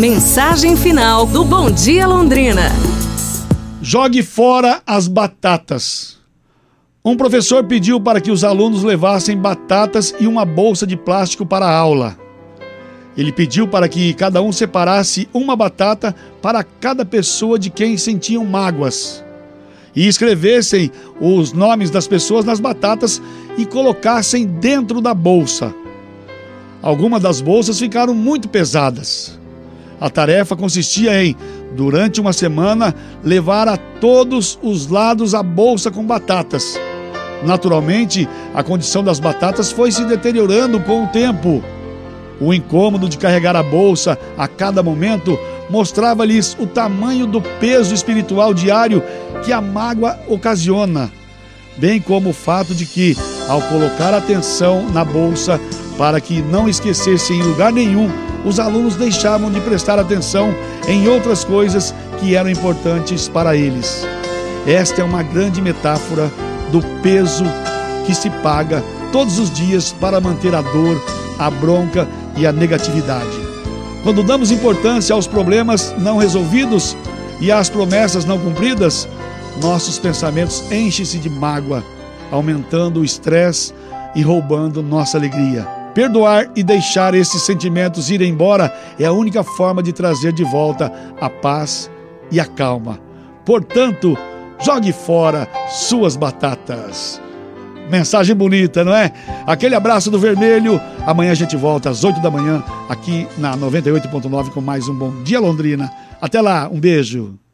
Mensagem final do Bom Dia Londrina. Jogue fora as batatas. Um professor pediu para que os alunos levassem batatas e uma bolsa de plástico para a aula. Ele pediu para que cada um separasse uma batata para cada pessoa de quem sentiam mágoas e escrevessem os nomes das pessoas nas batatas e colocassem dentro da bolsa. Algumas das bolsas ficaram muito pesadas. A tarefa consistia em, durante uma semana, levar a todos os lados a bolsa com batatas. Naturalmente, a condição das batatas foi se deteriorando com o tempo. O incômodo de carregar a bolsa a cada momento mostrava-lhes o tamanho do peso espiritual diário que a mágoa ocasiona, bem como o fato de que, ao colocar atenção na bolsa para que não esquecesse em lugar nenhum, os alunos deixavam de prestar atenção em outras coisas que eram importantes para eles. Esta é uma grande metáfora do peso que se paga todos os dias para manter a dor, a bronca e a negatividade. Quando damos importância aos problemas não resolvidos e às promessas não cumpridas, nossos pensamentos enchem-se de mágoa, aumentando o estresse e roubando nossa alegria. Perdoar e deixar esses sentimentos ir embora é a única forma de trazer de volta a paz e a calma. Portanto, jogue fora suas batatas. Mensagem bonita, não é? Aquele abraço do vermelho. Amanhã a gente volta às 8 da manhã aqui na 98.9 com mais um Bom Dia Londrina. Até lá, um beijo.